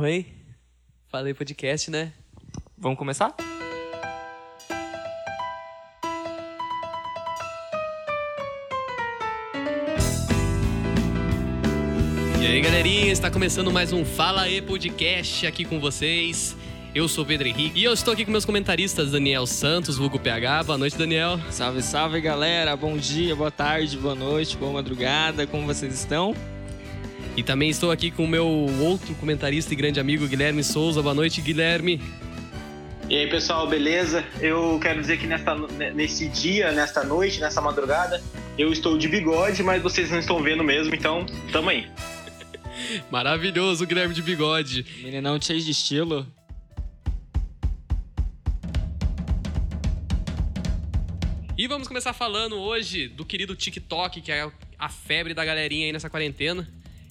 Oi? Falei podcast, né? Vamos começar? E aí, galerinha, está começando mais um Fala aí Podcast aqui com vocês. Eu sou o Pedro Henrique e eu estou aqui com meus comentaristas Daniel Santos, vulgo PH. Boa noite, Daniel. Salve, salve, galera. Bom dia, boa tarde, boa noite, boa madrugada. Como vocês estão? E também estou aqui com o meu outro comentarista e grande amigo Guilherme Souza. Boa noite, Guilherme. E aí, pessoal, beleza? Eu quero dizer que nesta, nesse dia, nesta noite, nessa madrugada, eu estou de bigode, mas vocês não estão vendo mesmo, então tamo aí. Maravilhoso, Guilherme de bigode. Meninão cheio de estilo. E vamos começar falando hoje do querido TikTok, que é a febre da galerinha aí nessa quarentena,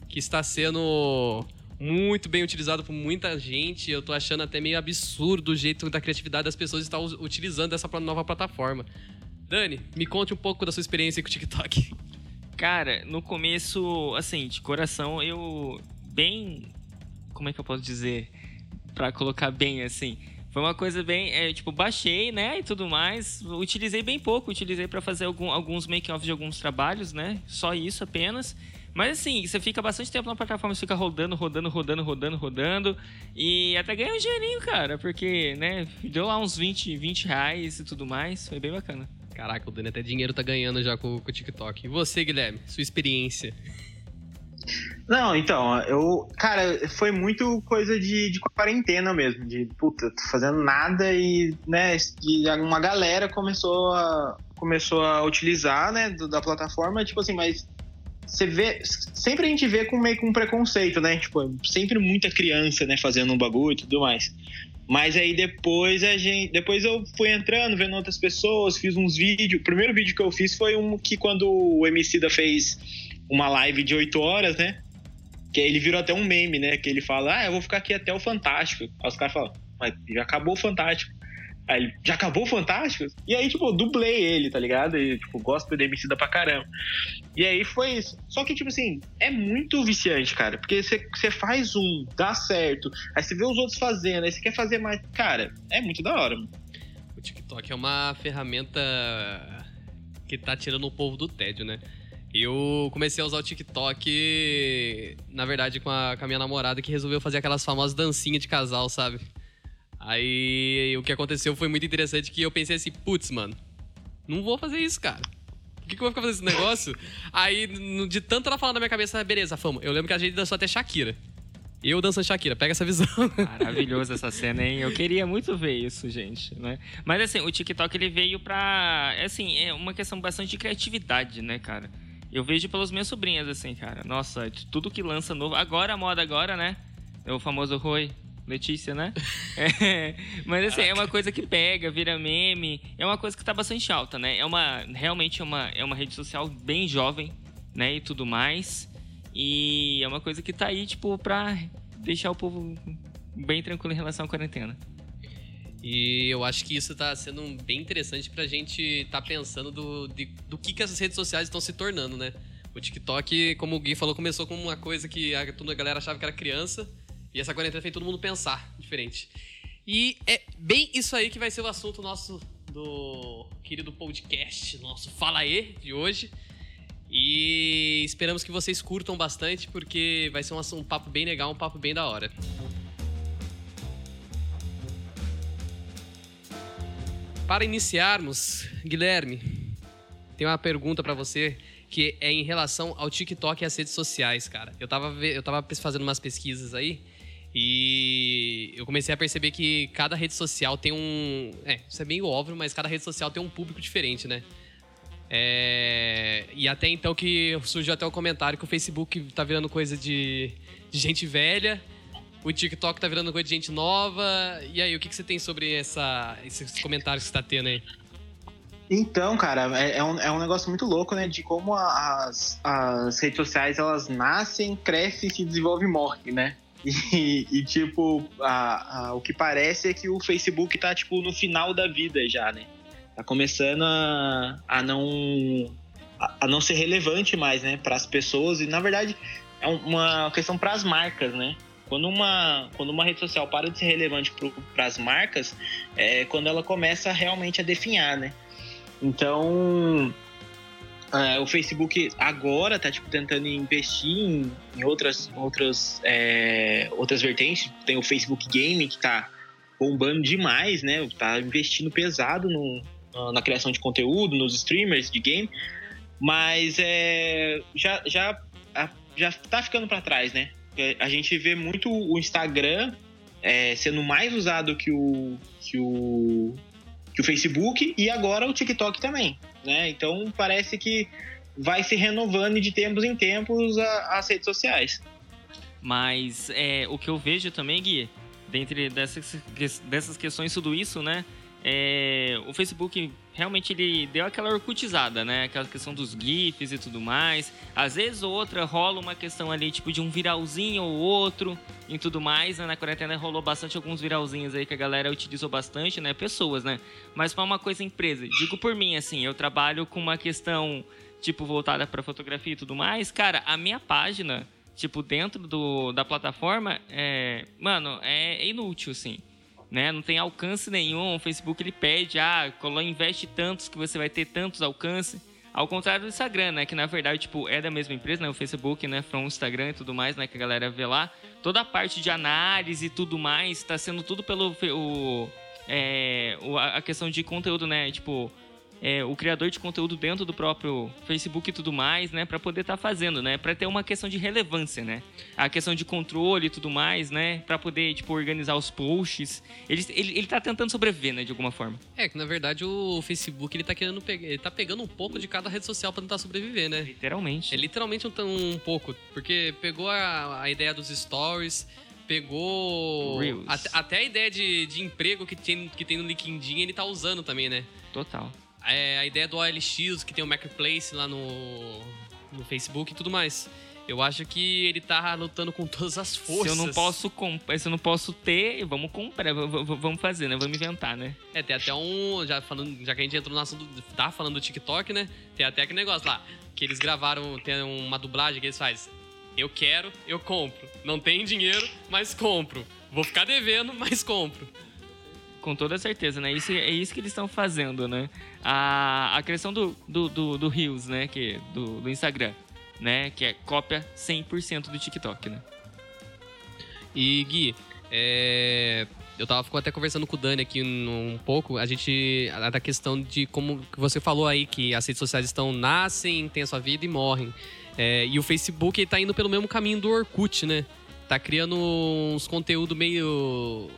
que está sendo muito bem utilizado por muita gente. Eu tô achando até meio absurdo o jeito da criatividade das pessoas estar utilizando essa nova plataforma. Dani, me conte um pouco da sua experiência com o TikTok. Cara, no começo, assim, de coração, eu bem. Como é que eu posso dizer? Pra colocar bem assim. Foi uma coisa bem. É, tipo, baixei, né? E tudo mais. Utilizei bem pouco. Utilizei para fazer algum, alguns make-offs de alguns trabalhos, né? Só isso apenas. Mas assim, você fica bastante tempo na plataforma, você fica rodando, rodando, rodando, rodando, rodando. E até ganha um dinheirinho, cara. Porque, né? Deu lá uns 20, 20 reais e tudo mais. Foi bem bacana. Caraca, o Dani até dinheiro tá ganhando já com, com o TikTok. E você, Guilherme? Sua experiência? Não, então, eu. Cara, foi muito coisa de, de quarentena mesmo. De, puta, tô fazendo nada e, né, e uma galera começou a, começou a utilizar, né, da plataforma, tipo assim, mas você vê. Sempre a gente vê com meio com preconceito, né? Tipo, sempre muita criança, né, fazendo um bagulho e tudo mais. Mas aí depois a gente. Depois eu fui entrando, vendo outras pessoas, fiz uns vídeos. O primeiro vídeo que eu fiz foi um que quando o MC da fez uma live de 8 horas, né? Que ele virou até um meme, né? Que ele fala, ah, eu vou ficar aqui até o Fantástico. Aí os caras falam, mas já acabou o Fantástico. Aí ele, já acabou o Fantástico? E aí, tipo, dublei ele, tá ligado? E, tipo, gosto do MC da pra caramba. E aí foi isso. Só que, tipo assim, é muito viciante, cara. Porque você faz um, dá certo. Aí você vê os outros fazendo, aí você quer fazer mais. Cara, é muito da hora, mano. O TikTok é uma ferramenta que tá tirando o povo do tédio, né? Eu comecei a usar o TikTok, na verdade, com a, com a minha namorada, que resolveu fazer aquelas famosas dancinhas de casal, sabe? Aí o que aconteceu foi muito interessante que eu pensei assim, putz, mano, não vou fazer isso, cara. Por que, que eu vou ficar fazendo esse negócio? Aí, de tanto ela falando na minha cabeça, beleza, fama. Eu lembro que a gente dançou até Shakira. Eu dançando Shakira, pega essa visão. Maravilhoso essa cena, hein? Eu queria muito ver isso, gente, né? Mas assim, o TikTok ele veio pra. Assim, é uma questão bastante de criatividade, né, cara? Eu vejo pelas minhas sobrinhas, assim, cara. Nossa, tudo que lança novo. Agora a moda agora, né? É o famoso Roi. Letícia, né? É, mas assim, é uma coisa que pega, vira meme. É uma coisa que tá bastante alta, né? É uma. Realmente é uma, é uma rede social bem jovem, né? E tudo mais. E é uma coisa que tá aí, tipo, pra deixar o povo bem tranquilo em relação à quarentena. E eu acho que isso tá sendo bem interessante pra gente tá pensando do, de, do que, que essas redes sociais estão se tornando, né? O TikTok, como o Gui falou, começou com uma coisa que a, toda a galera achava que era criança. E essa quarentena fez todo mundo pensar diferente. E é bem isso aí que vai ser o assunto nosso do querido podcast, nosso Fala E de hoje. E esperamos que vocês curtam bastante, porque vai ser um, um papo bem legal, um papo bem da hora. Para iniciarmos, Guilherme, tem uma pergunta para você que é em relação ao TikTok e às redes sociais, cara. Eu tava, eu tava fazendo umas pesquisas aí e eu comecei a perceber que cada rede social tem um. É, isso é meio óbvio, mas cada rede social tem um público diferente, né? É, e até então que surgiu até o comentário que o Facebook tá virando coisa de, de gente velha, o TikTok tá virando coisa de gente nova. E aí, o que, que você tem sobre essa, esses comentários que você tá tendo aí? Então, cara, é, é, um, é um negócio muito louco, né? De como as, as redes sociais elas nascem, crescem, se desenvolvem e morrem, né? E, e tipo, a, a, o que parece é que o Facebook tá, tipo, no final da vida já, né? Tá começando a, a não a, não ser relevante mais, né, para as pessoas e na verdade é uma questão para as marcas, né? Quando uma, quando uma rede social para de ser relevante para as marcas, é quando ela começa realmente a definhar, né? Então, é, o Facebook agora tá tipo, tentando investir em, em outras, outras, é, outras vertentes. Tem o Facebook Game que tá bombando demais, né? Tá investindo pesado no, na criação de conteúdo, nos streamers de game. Mas é, já, já, já tá ficando para trás, né? É, a gente vê muito o Instagram é, sendo mais usado que o, que o que o Facebook e agora o TikTok também, né? Então parece que vai se renovando de tempos em tempos a, as redes sociais. Mas é, o que eu vejo também, Gui, dentre dessas, dessas questões, tudo isso, né? É, o Facebook realmente ele deu aquela orcutizada, né? Aquela questão dos GIFs e tudo mais. Às vezes outra rola uma questão ali, tipo, de um viralzinho ou outro e tudo mais. Né? Na quarentena rolou bastante alguns viralzinhos aí que a galera utilizou bastante, né? Pessoas, né? Mas para uma coisa empresa. Digo por mim, assim, eu trabalho com uma questão, tipo, voltada para fotografia e tudo mais. Cara, a minha página, tipo, dentro do, da plataforma, é, mano, é inútil, assim né? Não tem alcance nenhum. O Facebook ele pede, ah, investe tantos que você vai ter tantos alcance. Ao contrário do Instagram, né? Que na verdade, tipo, é da mesma empresa, né? O Facebook, né? From Instagram e tudo mais, né? Que a galera vê lá. Toda a parte de análise e tudo mais, tá sendo tudo pelo... O, é, a questão de conteúdo, né? Tipo, é, o criador de conteúdo dentro do próprio Facebook e tudo mais, né, para poder estar tá fazendo, né, para ter uma questão de relevância, né, a questão de controle e tudo mais, né, para poder tipo organizar os posts. Ele, ele, ele tá tentando sobreviver, né, de alguma forma. É que na verdade o Facebook ele tá querendo pegar, ele tá pegando um pouco de cada rede social para tentar sobreviver, né? Literalmente. É literalmente um, um pouco, porque pegou a, a ideia dos stories pegou até, até, a ideia de, de emprego que tem, que tem no LinkedIn, ele tá usando também, né? Total é, a ideia do OLX, que tem o Marketplace lá no, no Facebook e tudo mais. Eu acho que ele tá lutando com todas as forças. Se eu não posso se eu não posso ter, vamos comprar, vamos fazer, né? Vamos inventar, né? É, tem até um, já falando, já que a gente entrou no assunto, tá falando do TikTok, né? Tem até aquele negócio lá, que eles gravaram, tem uma dublagem que eles fazem. Eu quero, eu compro. Não tem dinheiro, mas compro. Vou ficar devendo, mas compro com toda certeza, né? Isso, é isso que eles estão fazendo, né? A, a questão do, do, do, do Reels, né? Que, do, do Instagram, né? Que é cópia 100% do TikTok, né? E, Gui, é... eu tava até conversando com o Dani aqui um pouco, a gente. da questão de como você falou aí, que as redes sociais estão, nascem, têm a sua vida e morrem. É, e o Facebook está indo pelo mesmo caminho do Orkut, né? Tá criando uns conteúdo meio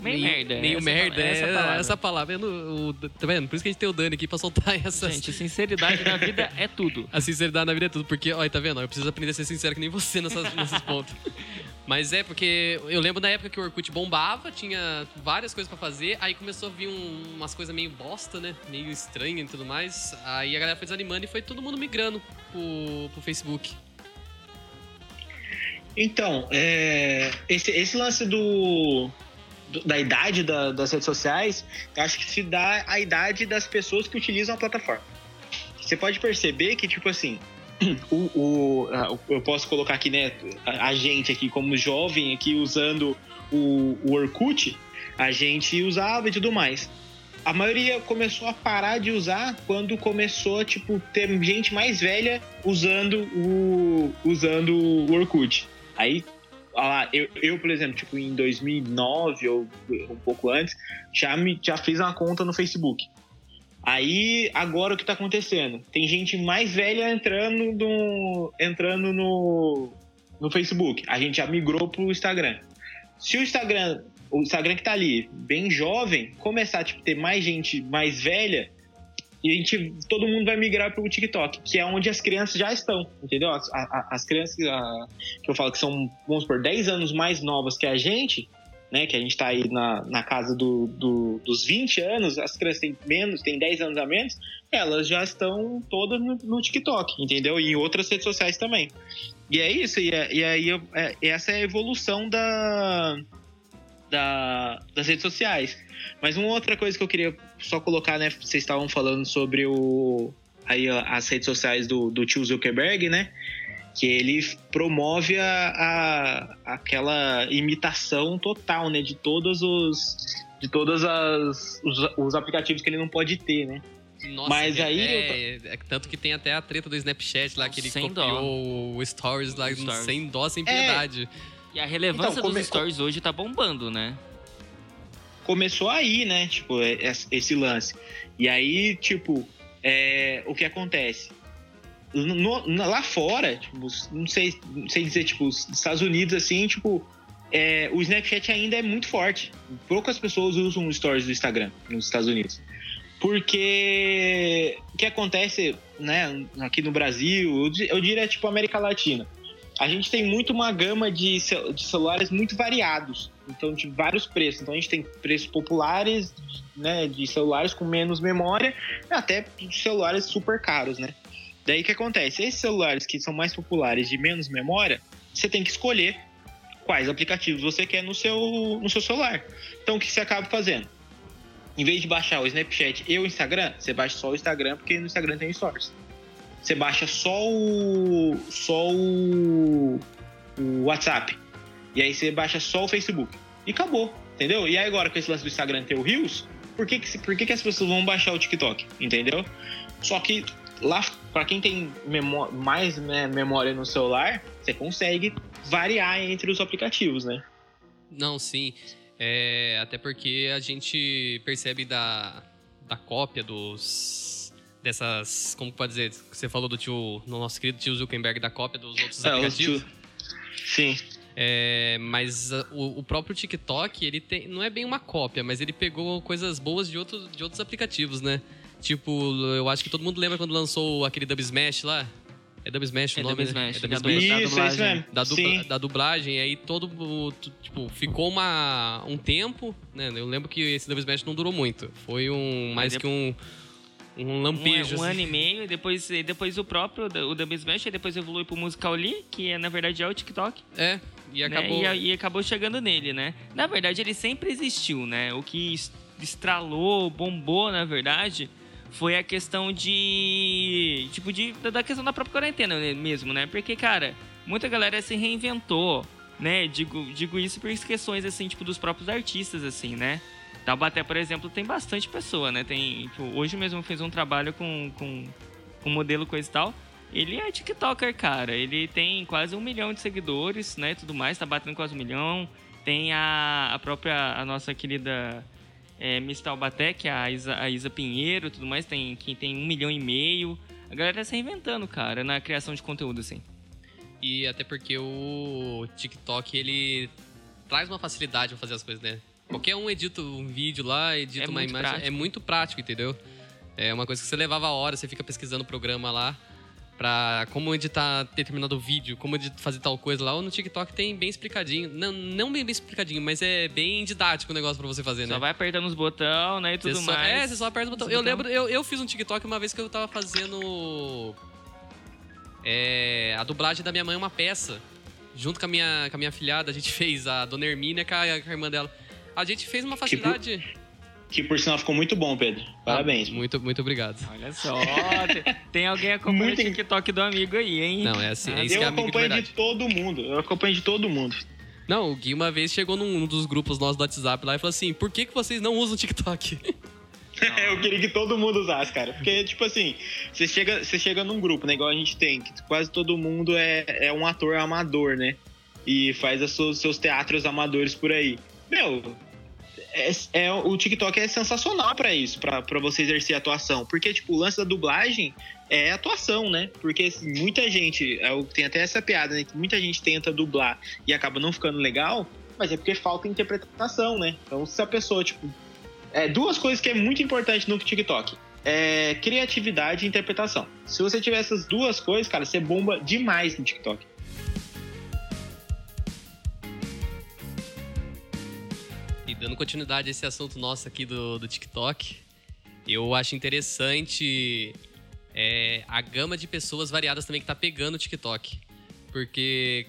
Meio, meio merda. Meio essa merda, é, essa palavra. Essa palavra. O, tá vendo? Por isso que a gente tem o Dani aqui pra soltar essas... Gente, sinceridade na vida é tudo. A sinceridade na vida é tudo. Porque, olha, tá vendo? Eu preciso aprender a ser sincero que nem você nessas, nesses pontos. Mas é porque eu lembro da época que o Orkut bombava, tinha várias coisas para fazer, aí começou a vir um, umas coisas meio bosta, né? Meio estranha e tudo mais. Aí a galera foi desanimando e foi todo mundo migrando pro, pro Facebook. Então, é, esse, esse lance do, da idade da, das redes sociais, eu acho que se dá a idade das pessoas que utilizam a plataforma. Você pode perceber que, tipo assim, o, o, eu posso colocar aqui, né, a, gente aqui como jovem aqui usando o, o Orkut, a gente usava e tudo mais. A maioria começou a parar de usar quando começou tipo, ter gente mais velha usando o, usando o Orkut. Aí lá, eu, eu, por exemplo, tipo, em 2009 ou um pouco antes, já, me, já fiz uma conta no Facebook. Aí, agora o que tá acontecendo? Tem gente mais velha entrando no, entrando no, no Facebook. A gente já migrou pro Instagram. Se o Instagram, o Instagram que tá ali, bem jovem, começar a tipo, ter mais gente mais velha, e a gente, todo mundo vai migrar para o TikTok, que é onde as crianças já estão, entendeu? As, a, as crianças a, que eu falo que são, vamos por 10 anos mais novas que a gente, né? Que a gente está aí na, na casa do, do, dos 20 anos, as crianças têm menos, têm 10 anos a menos, elas já estão todas no, no TikTok, entendeu? E em outras redes sociais também. E é isso, e, é, e aí é, essa é a evolução da, da, das redes sociais. Mas uma outra coisa que eu queria só colocar, né? Vocês estavam falando sobre o, aí, as redes sociais do, do tio Zuckerberg, né? que ele promove a, a, aquela imitação total, né, de todos os de todas as os, os aplicativos que ele não pode ter, né? Nossa, Mas é, aí é, é tanto que tem até a treta do Snapchat lá, que ele Sem copiou o Stories lá O Stories. sem dó, sem É. piedade. E a relevância Então, come- dos stories hoje tá bombando, né? Começou aí, né? Tipo, é- es- esse lance. E aí, tipo, é, o que acontece? No- lá fora, tipo, não sei, sei dizer, tipo, os Estados Unidos, assim, tipo, é, o Snapchat ainda é muito forte. Poucas pessoas usam stories do Instagram nos Estados Unidos. Porque o que acontece, né, aqui no Brasil, eu di- eu diria, tipo, América Latina. A gente tem muito uma gama de, de celulares muito variados. Então, de vários preços. Então, a gente tem preços populares, né, de celulares com menos memória, até celulares super caros, né? Daí o que acontece? Esses celulares que são mais populares de menos memória, você tem que escolher quais aplicativos você quer no seu, no seu celular. Então, o que você acaba fazendo? Em vez de baixar o Snapchat e o Instagram, você baixa só o Instagram, porque no Instagram tem stories. Você baixa só o. só o. o WhatsApp. E aí você baixa só o Facebook. E acabou, entendeu? E aí agora com esse lance do Instagram ter o Reels, por que, que, por que, que as pessoas vão baixar o TikTok? Entendeu? Só que lá, pra quem tem memó- mais né, memória no celular, você consegue variar entre os aplicativos, né? Não, sim. É, até porque a gente percebe da, da cópia dos. dessas. Como pode dizer? Você falou do tio. No nosso querido tio Zuckerberg, da cópia dos outros É, os aplicativos. tio- Sim. É, mas uh, o, o próprio TikTok, ele tem. Não é bem uma cópia, mas ele pegou coisas boas de, outros de outros aplicativos, né? Tipo, eu acho que todo mundo lembra quando lançou aquele Dub Smash lá. É Dub Smash o É nome, Dub né? Smash, É Dub da Smash. Isso, é isso dublagem. mesmo. da, dubla- Sim. da dublagem, aí todo, o- tipo, ficou uma, um tempo, né? Eu lembro que esse Double Smash não durou muito. Foi um, mais Mas que um, um Um, lampejo. um assim. ano e meio, e depois, e depois o próprio, o Double Smash, e depois evolui pro Musical.ly, que é, na verdade é o TikTok. É, e né? acabou... E, a- e acabou chegando nele, né? Na verdade, ele sempre existiu, né? O que es- estralou, bombou, na verdade, foi a questão de. Tipo, de, da- questão da própria quarentena né, mesmo, né? Porque, cara, muita galera se reinventou, né? Digo, digo isso por questões, assim, tipo, dos próprios artistas, assim, né? Taubaté, por exemplo, tem bastante pessoa, né? Tem, tipo, hoje mesmo fez um trabalho com, com, com modelo coisa e tal. Ele é TikToker, cara. Ele tem quase um milhão de seguidores, né? Tudo mais, tá batendo quase um milhão. Tem a, a própria, a nossa querida é, Miss Taubaté, que é a Isa, a Isa Pinheiro, tudo mais, tem, que tem um milhão e meio. A galera tá se reinventando, cara, na criação de conteúdo, assim. E até porque o TikTok, ele traz uma facilidade pra fazer as coisas, né? Qualquer um edita um vídeo lá, edita É uma imagem. prático. É muito prático, entendeu? É uma coisa que você levava horas, você fica pesquisando o programa lá pra como editar determinado vídeo, como fazer tal coisa lá. Ou no TikTok tem bem explicadinho. Não, não bem, bem explicadinho, mas é bem didático o negócio pra você fazer, né? Só vai apertando os botões, né, e tudo só- mais. É, você só aperta o botão. Esse Eu botão. lembro, eu, eu fiz um TikTok uma vez que eu tava fazendo. É, a dublagem da minha mãe é uma peça. Junto com a minha, com a minha filhada, a gente fez a Dona Hermínia com a, com a irmã dela. A gente fez uma facilidade. Que por sinal ficou muito bom, Pedro. Parabéns. Ah, muito, muito obrigado. Olha só, tem, alguém acompanhando Muito o TikTok do amigo aí, hein? Não, é assim, é Ah, isso eu que é amigo de acompanho de, verdade. todo mundo. Eu acompanho de todo mundo. Não, o Gui uma vez chegou num, dos grupos nossos do WhatsApp lá e falou assim: por que, que vocês não usam TikTok? eu queria que todo mundo usasse, cara. Porque, tipo assim, você chega, você chega num grupo, né? Igual a gente tem, que quase todo mundo é, é um ator amador, né? E faz os seus teatros amadores por aí. Meu, é, é- o TikTok é sensacional pra isso, pra você exercer atuação. Porque, tipo, o lance da dublagem é atuação, né? Porque assim, muita gente, é tem até essa piada, né? Que muita gente tenta dublar e acaba não ficando legal, mas é porque falta interpretação, né? Então, se a pessoa, tipo. É, duas coisas que é muito importante no TikTok. É criatividade e interpretação. Se você tiver essas duas coisas, cara, você bomba demais no TikTok. Dando continuidade a esse assunto nosso aqui do, do TikTok, eu acho interessante é, a gama de pessoas variadas também que tá pegando o TikTok. Porque,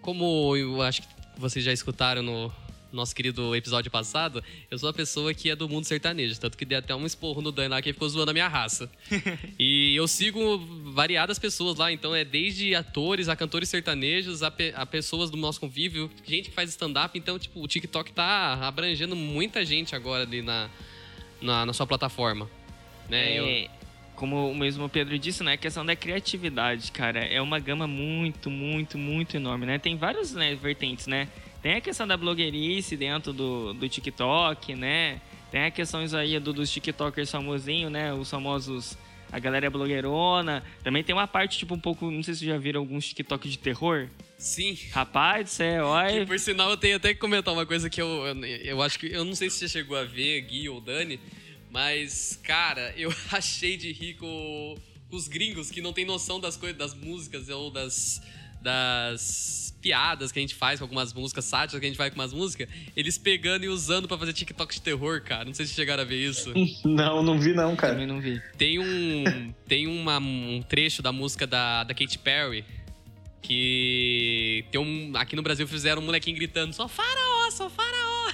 como eu acho que vocês já escutaram no, nosso querido episódio passado, eu sou a pessoa que é do mundo sertanejo. Tanto que dei até um esporro no Dan lá que ele ficou zoando a minha raça. e eu sigo variadas pessoas lá, então é desde atores a cantores sertanejos, a, pe a pessoas do nosso convívio, gente que faz stand-up. Então, tipo, o TikTok tá abrangendo muita gente agora ali na, na, na sua plataforma. Né? É, eu... Como o mesmo Pedro disse, né? A questão da criatividade, cara, é uma gama muito, muito, muito enorme, né? Tem várias né, vertentes, né? Tem a questão da blogueirice dentro do, do TikTok, né? Tem a questões aí do, dos TikTokers famosinhos, né? Os famosos. A galera é blogueirona. Também tem uma parte, tipo, um pouco. Não sei se vocês já viram alguns TikTok de terror. Sim. Rapaz do céu, olha. Que, por sinal, eu tenho até que comentar uma coisa que eu, eu, eu acho que. Eu não sei se você chegou a ver, Gui ou Dani, mas, cara, eu achei de com os gringos que não tem noção das coisas, das músicas ou das. Das piadas que a gente faz com algumas músicas, sátiras que a gente faz com umas músicas, eles pegando e usando para fazer TikTok de terror, cara. Não sei se chegaram a ver isso. Não, não vi não, cara. Também não vi. Tem um tem uma, um trecho da música da, da Katy Perry que tem um aqui no Brasil fizeram um molequinho gritando só faraó, só faraó.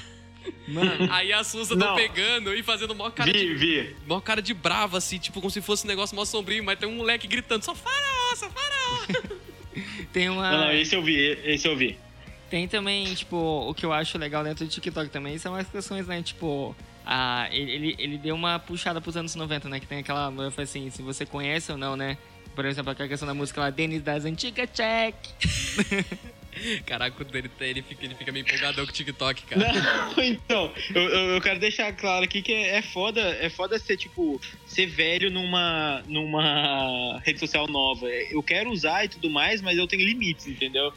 Mano, Aí a Susa tá Não. pegando e fazendo maior cara Vi, de vi. maior cara de brava assim, tipo como se fosse um negócio mó sombrio, mas tem um moleque gritando só faraó, só faraó. tem uma. Não, não, esse eu vi, esse eu vi. Tem também, tipo, o que eu acho legal dentro do TikTok também são as questões, né? Tipo, a, ele, ele, deu uma puxada pros anos 90, né? Que tem aquela. Eu falei assim, se você conhece ou não, né? Por exemplo, aquela questão da música lá, Denis das Antigas Check. Caraca, ele, ele, fica, ele fica meio empolgadão com o TikTok, cara. Não, então, eu, eu eu quero deixar claro aqui que é, é foda, é foda ser, tipo, ser velho numa, numa rede social nova. Eu quero usar e tudo mais, mas eu tenho limites, entendeu?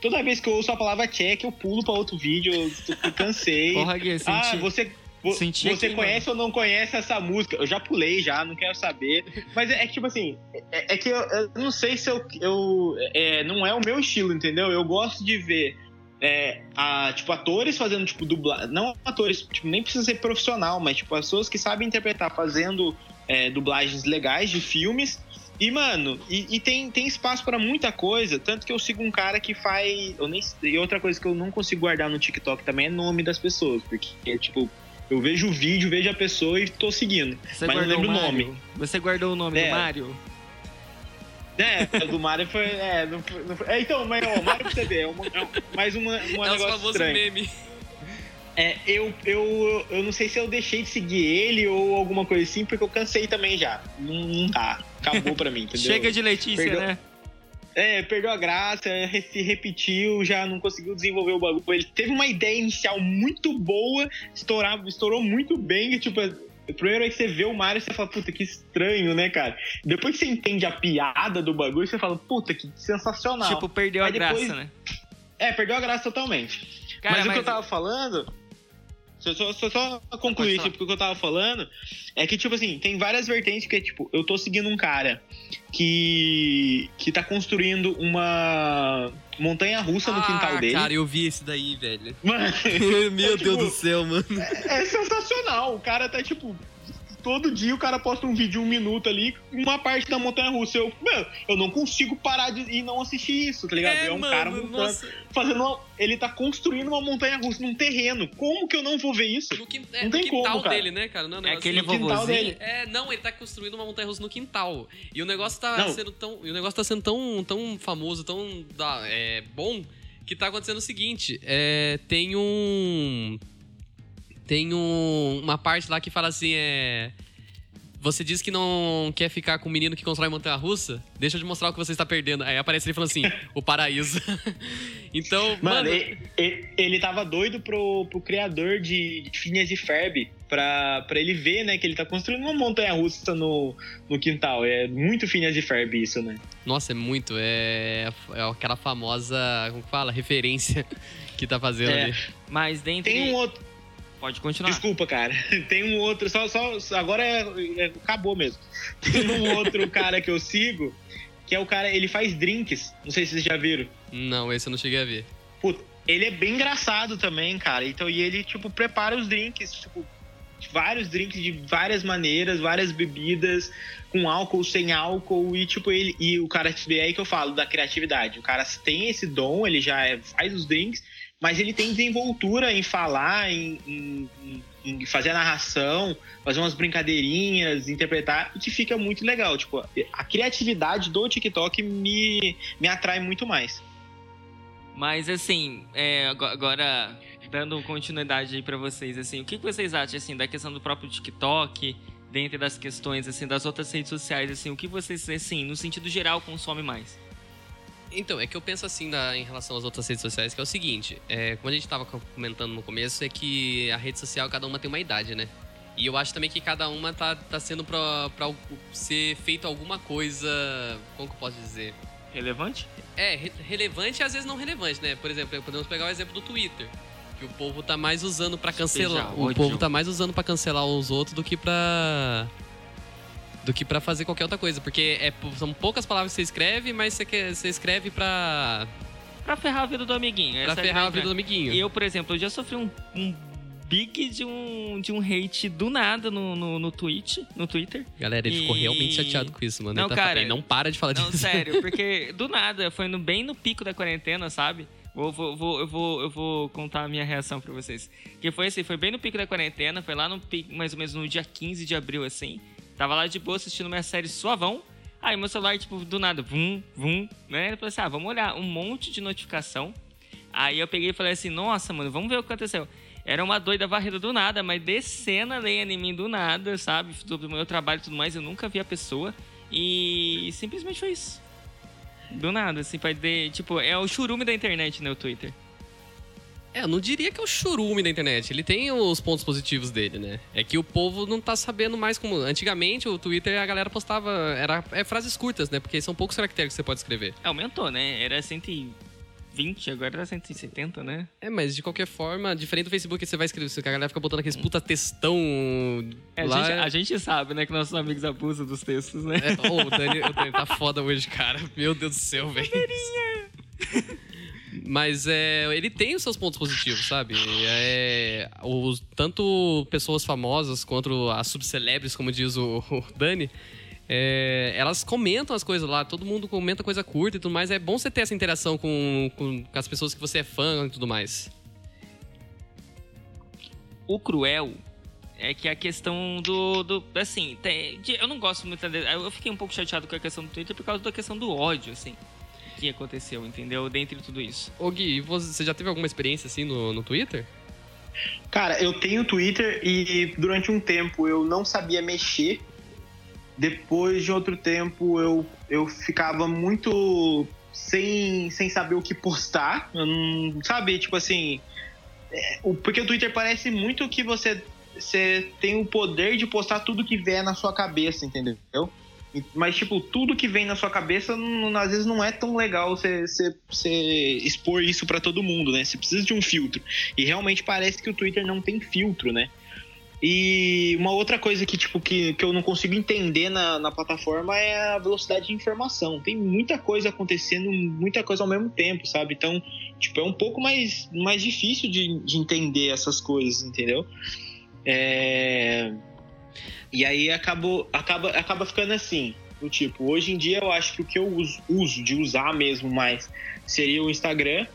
Toda vez que eu ouço a palavra check, eu pulo pra outro vídeo, eu, eu cansei. Porra, Gui, senti, ah, você, você conhece ou não conhece essa música? Eu já pulei, já, não quero saber. Mas é, é que, tipo assim, é, é que eu, eu não sei se eu. eu é, não é o meu estilo, entendeu? Eu gosto de ver. é, a, tipo, atores fazendo, tipo, dublagem. Não atores, tipo, nem precisa ser profissional, mas, tipo, pessoas que sabem interpretar fazendo é, dublagens legais de filmes. E, mano, e, e tem, tem espaço pra muita coisa. Tanto que eu sigo um cara que faz. Eu nem, e outra coisa que eu não consigo guardar no TikTok também é nome das pessoas. Porque, tipo, eu vejo o vídeo, vejo a pessoa e tô seguindo. Você mas não lembro o nome. Você guardou o nome É. do Mario? É, do Mario foi. É, não foi, não foi- é, então, mas ó, o Mario pra você ver, é, uma, é mais uma, um é o negócio famoso estranho. meme. É, eu, eu, eu não sei se eu deixei de seguir ele ou alguma coisa assim, porque eu cansei também já. Não, não dá. Acabou pra mim, entendeu? Chega de Letícia, Perdeu- né? É, perdeu a graça, se repetiu, já não conseguiu desenvolver o bagulho. Ele teve uma ideia inicial muito boa, estourava, estourou muito bem, e, tipo, a primeira vez que você vê o Mario, você fala, puta, que estranho, né, cara? Depois que você entende a piada do bagulho, você fala, puta, que sensacional. Tipo, perdeu a Aí depois- graça, né? É, perdeu a graça totalmente. Cara, mas, o que mas- eu tava falando. Só, só, só, só concluir porque o que eu tava falando é que, tipo assim, tem várias vertentes que é, tipo, eu tô seguindo um cara que. que tá construindo uma montanha russa no quintal dele. Ah, Cara, eu vi esse daí, velho. Mano, Meu tipo, Deus do céu, mano. é sensacional. O cara tá, tipo. Todo dia o cara posta um vídeo de um minuto ali, uma parte da montanha russa. Eu, meu, eu não consigo parar de e não assistir isso, tá ligado? É, um cara montando, nossa. fazendo uma, Ele tá construindo uma montanha russa num terreno. Como que eu não vou ver isso? No, quin- é, Não no tem quintal como, cara. dele, né, cara? Não, um É negócio aquele assim. quintal dele. É, não, ele tá construindo uma montanha russa no quintal. E o negócio tá Não. sendo tão. E o negócio tá sendo tão, tão famoso, tão da- é, bom, que tá acontecendo o seguinte: é, tem um. Tem um, uma parte lá que fala assim: é. Você diz que não quer ficar com o menino que constrói montanha russa? Deixa eu te mostrar o que você está perdendo. Aí aparece ele falando assim: o paraíso. então, Mano, mano. ele, ele, ele tava doido pro, pro criador de, de Phineas e Ferb pra, pra ele ver, né, que ele tá construindo uma montanha russa no, no quintal. É muito Phineas e Ferb isso, né? Nossa, é muito. É, é aquela famosa, como que fala? Referência que tá fazendo É. ali. Mas dentro. Tem um outro. Pode continuar. Desculpa, cara. Tem um outro. Só, só, agora é, é- acabou mesmo. Tem um outro cara que eu sigo, que é o cara, ele faz drinks. Não sei se vocês já viram. Não, esse eu não cheguei a ver. Puta, ele é bem engraçado também, cara. Então, e ele, tipo, prepara os drinks, tipo, vários drinks de várias maneiras, várias bebidas, com álcool, sem álcool, e tipo, ele. E o cara, é aí que eu falo da criatividade. O cara tem esse dom, ele já é- faz os drinks, mas ele tem desenvoltura em falar, em, em, em, fazer a narração, fazer umas brincadeirinhas, interpretar, e que fica muito legal. Tipo, a criatividade do TikTok me, me atrai muito mais. Mas assim, é, agora dando continuidade aí para vocês, assim, o que vocês acham assim da questão do próprio TikTok, dentre das questões assim das outras redes sociais, assim, o que vocês assim, no sentido geral, consomem mais? Então, é que eu penso assim em relação às outras redes sociais, que é o seguinte, é, como a gente estava comentando no começo, é que a rede social, cada uma tem uma idade, né? E eu acho também que cada uma tá, tá sendo pra, pra ser feito alguma coisa. Como que eu posso dizer? Relevante? É, re relevante e às vezes não relevante, né? Por exemplo, podemos pegar o exemplo do Twitter. Que o povo tá mais usando para cancelar. o povo tá mais usando para cancelar os outros do que pra do que para fazer qualquer outra coisa. Porque é, são poucas palavras que você escreve, mas você, quer, você escreve pra. Pra ferrar a vida do amiguinho. Pra ferrar a vida do amiguinho. Eu, por exemplo, eu já sofri um, um big de um, de um hate do nada no, no, no Twitch, no Twitter. Galera, ele e... ficou realmente chateado com isso, mano. Não, ele tá, cara, ele não para de falar não, disso. sério, porque do nada, foi no, bem no pico da quarentena, sabe? Vou, vou, vou, eu, vou, eu vou contar a minha reação pra vocês. Que foi assim, foi bem no pico da quarentena, foi lá no pico, mais ou menos no dia 15 de abril, assim. Tava lá de boa assistindo minha série suavão. Aí meu celular, tipo, do nada, vum, vum, né? Eu falei assim, ah, vamos olhar, um monte de notificação. Aí eu peguei e falei assim, nossa, mano, vamos ver o que aconteceu. Era uma doida varrida do nada, mas descendo a lenha em mim do nada, sabe? Do meu trabalho e tudo mais, eu nunca vi a pessoa. E simplesmente foi isso. Do nada, assim, pra de, tipo, é o churume da internet, né, o Twitter. É, eu não diria que é o churume da internet. Ele tem os pontos positivos dele, né? É que o povo não tá sabendo mais como. Antigamente, o Twitter a galera postava. Era é, frases curtas, né? Porque são poucos caracteres que você pode escrever. É, aumentou, né? Era 120, agora era 170, né? É, mas de qualquer forma, diferente do Facebook, você vai escrever. A galera fica botando aqueles puta textão. É, lá. A, gente, a gente sabe, né, que nossos amigos abusam dos textos, né? É, oh, o, Dani, o Dani tá foda hoje, cara. Meu Deus do céu, velho. Mas é, ele tem os seus pontos positivos, sabe? É, os, tanto pessoas famosas quanto as subcelebres, como diz o, o Dani, é, elas comentam as coisas lá, todo mundo comenta coisa curta e tudo mais. É bom você ter essa interação com, com, com as pessoas que você é fã e tudo mais. O cruel é que a questão do. do assim, tem, eu não gosto muito. Eu fiquei um pouco chateado com a questão do Twitter por causa da questão do ódio, assim que aconteceu, entendeu? Dentre tudo isso. Ô Gui, você já teve alguma experiência assim no, no Twitter? Cara, eu tenho Twitter e durante um tempo eu não sabia mexer. Depois de outro tempo eu, eu ficava muito sem, sem saber o que postar. Eu não, sabe, tipo assim. É, porque o Twitter parece muito que você, você tem o poder de postar tudo que vier na sua cabeça, entendeu? Mas, tipo, tudo que vem na sua cabeça, não, às vezes não é tão legal você, expor isso para todo mundo, né? Você precisa de um filtro. E realmente parece que o Twitter não tem filtro, né? E uma outra coisa que, tipo, que, que eu não consigo entender na, na plataforma é a velocidade de informação. Tem muita coisa acontecendo, muita coisa ao mesmo tempo, sabe? Então, tipo, é um pouco mais, mais difícil de, de entender essas coisas, entendeu? É e aí acabou, acaba, acaba ficando assim. Do tipo, hoje em dia eu acho que o que eu uso, uso de usar mesmo mais seria o Instagram.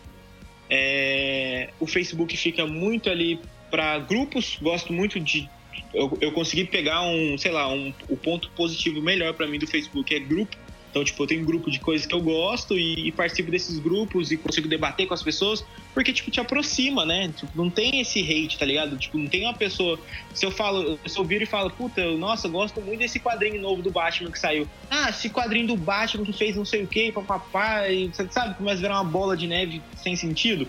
É, o Facebook fica muito ali para grupos, gosto muito de. Eu, eu consegui pegar um, sei lá, um, o ponto positivo melhor para mim do Facebook é grupo. Então, tipo, eu tenho um grupo de coisas que eu gosto e, e, participo desses grupos e consigo debater com as pessoas, porque, tipo, te aproxima, né? Tipo, não tem esse hate, tá ligado? Tipo, não tem uma pessoa. Se eu falo, se eu viro e falo, puta, nossa, eu gosto muito desse quadrinho novo do Batman que saiu. Ah, esse quadrinho do Batman que fez não sei o que, papapá, e sabe? Começa a virar uma bola de neve sem sentido.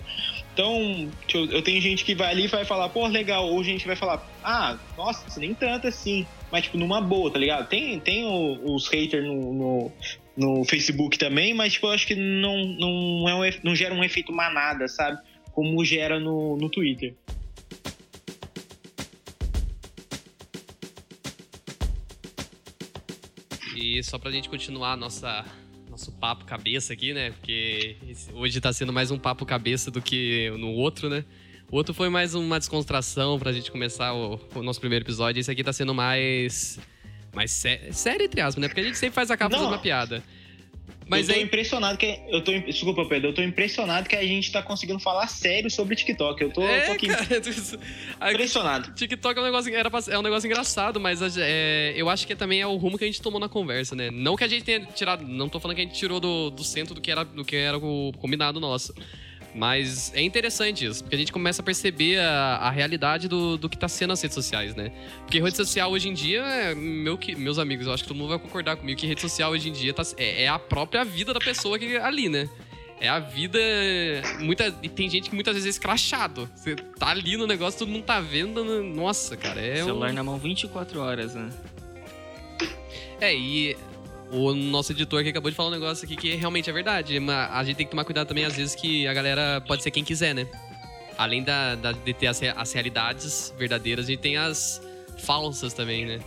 Então, eu tenho gente que vai ali e vai falar, pô, legal. Ou gente vai falar, ah, nossa, nem tanto assim. Mas, tipo, numa boa, tá ligado? Tem, tem os haters no, no, no, Facebook também, mas, tipo, eu acho que não, não, é um, não gera um efeito manada, sabe? Como gera no, no Twitter. E só pra gente continuar a nossa nosso papo cabeça aqui, né? Porque hoje tá sendo mais um papo cabeça do que no outro, né? O outro foi mais uma descontração pra gente começar o, o nosso primeiro episódio. Esse aqui tá sendo mais. Mais sé sério, entre aspas, né? Porque a gente sempre faz a capa fazendo uma piada. Mas eu tô é- impressionado que. Eu tô, desculpa, Pedro. Eu tô impressionado que a gente tá conseguindo falar sério sobre TikTok. Eu tô, é, tô aqui cara, a- impressionado. TikTok é um negócio, era pra- é um negócio engraçado, mas é, eu acho que também é o rumo que a gente tomou na conversa, né? Não que a gente tenha tirado. Não tô falando que a gente tirou do, do centro do que era, do que era o combinado nosso. Mas é interessante isso, porque a gente começa a perceber a, a realidade do, do que tá sendo as redes sociais, né? Porque rede social hoje em dia, é meu, meus amigos, eu acho que todo mundo vai concordar comigo que rede social hoje em dia tá, é, é a própria vida da pessoa que ali, né? É a vida. Muita, e tem gente que muitas vezes é escrachado. Você tá ali no negócio, todo mundo tá vendo. né? Nossa, cara, é. Celular um... na mão 24 horas, né? É, e o nosso editor que acabou de falar um negócio aqui que realmente é verdade. Mas a gente tem que tomar cuidado também, às vezes, que a galera pode ser quem quiser, né? Além da, da- de ter as, as realidades verdadeiras, a gente tem as falsas também, né?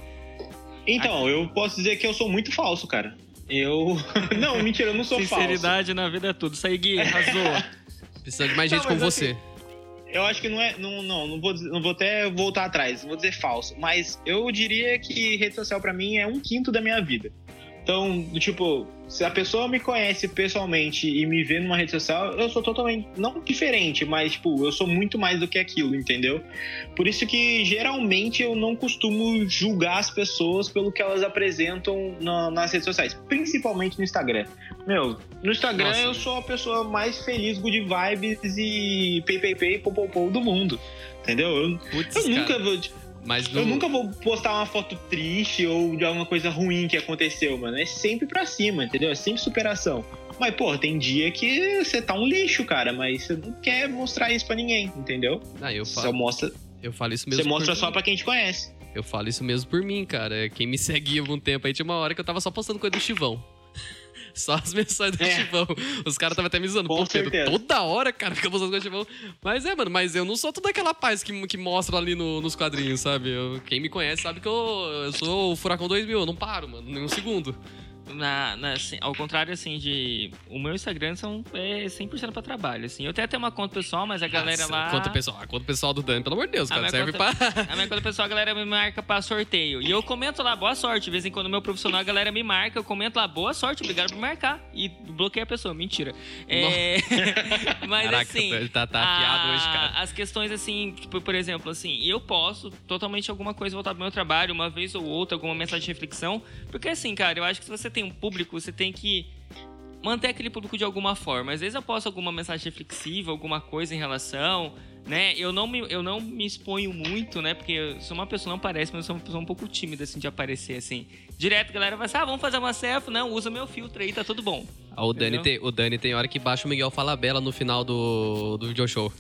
Então, eu posso dizer que eu sou muito falso, cara. Eu. não, mentira, eu não sou falso. Sinceridade na vida é tudo. Isso aí, Gui, arrasou. Precisando de mais Não, gente como mas você. Eu acho que não é. Não, não, não vou, não vou até voltar atrás, não vou dizer falso. Mas eu diria que rede social pra mim é um quinto da minha vida. Então, tipo, se a pessoa me conhece pessoalmente e me vê numa rede social, eu sou totalmente. Não diferente, mas, tipo, eu sou muito mais do que aquilo, entendeu? Por isso que geralmente eu não costumo julgar as pessoas pelo que elas apresentam na- nas redes sociais, principalmente no Instagram. Meu, no Instagram Nossa. eu sou a pessoa mais feliz, good vibes e pay pay pay pô, pô, pô do mundo. Entendeu? Eu, Putz, eu nunca vou. Mas Eu nunca vou postar uma foto triste ou de alguma coisa ruim que aconteceu, mano. É sempre pra cima, entendeu? É sempre superação. Mas, pô, tem dia que você tá um lixo, cara, mas você não quer mostrar isso pra ninguém, entendeu? Ah, eu Você falo, mostra, eu falo isso mesmo. você mostra só pra quem te conhece. Eu falo isso mesmo por mim, cara. Quem me seguia algum tempo aí tinha uma hora que eu tava só postando coisa do Chivão. Só as mensagens do É. Chivão. Os caras estavam até me zoando. Pô, Pedro, toda hora, cara, fica postando coisa do Chivão. Mas é, mano, mas eu não sou toda aquela paz que, que mostra ali no- nos quadrinhos, sabe? Eu- quem me conhece sabe que eu, eu sou o Furacão 2000. Eu não paro, mano, nem um segundo. Na, na- assim, ao contrário, assim, de. O meu Instagram são é 100% pra trabalho, assim. Eu tenho até uma conta pessoal, mas a galera Nossa, lá. A conta pessoal, a conta pessoal do Dani, pelo amor de Deus, cara, serve conta- pra... A minha conta pessoal, a galera me marca pra sorteio. E eu comento lá, boa sorte. De vez em quando o meu profissional, a galera me marca, eu comento lá, boa sorte, obrigado por marcar. E bloqueei a pessoa, mentira. É... mas Caraca, assim. ele tá, tá afiado a- hoje, cara. As questões assim, tipo, por exemplo, assim, eu posso totalmente alguma coisa voltar pro meu trabalho, uma vez ou outra, alguma mensagem de reflexão. Porque assim, cara, eu acho que se você tem um público, você tem que manter aquele público de alguma forma. Às vezes eu posto alguma mensagem reflexiva, alguma coisa em relação, né? Eu não me, eu não me exponho muito, né? Porque eu sou uma pessoa, não parece, mas eu sou uma pessoa um pouco tímida, assim, de aparecer, assim. Direto, a galera vai assim, ah, vamos fazer uma selfie. Não, usa meu filtro aí, tá tudo bom. Ah, O Dani, Entendeu? tem, o Dani tem hora que baixa o Miguel Falabella no final do, do video show.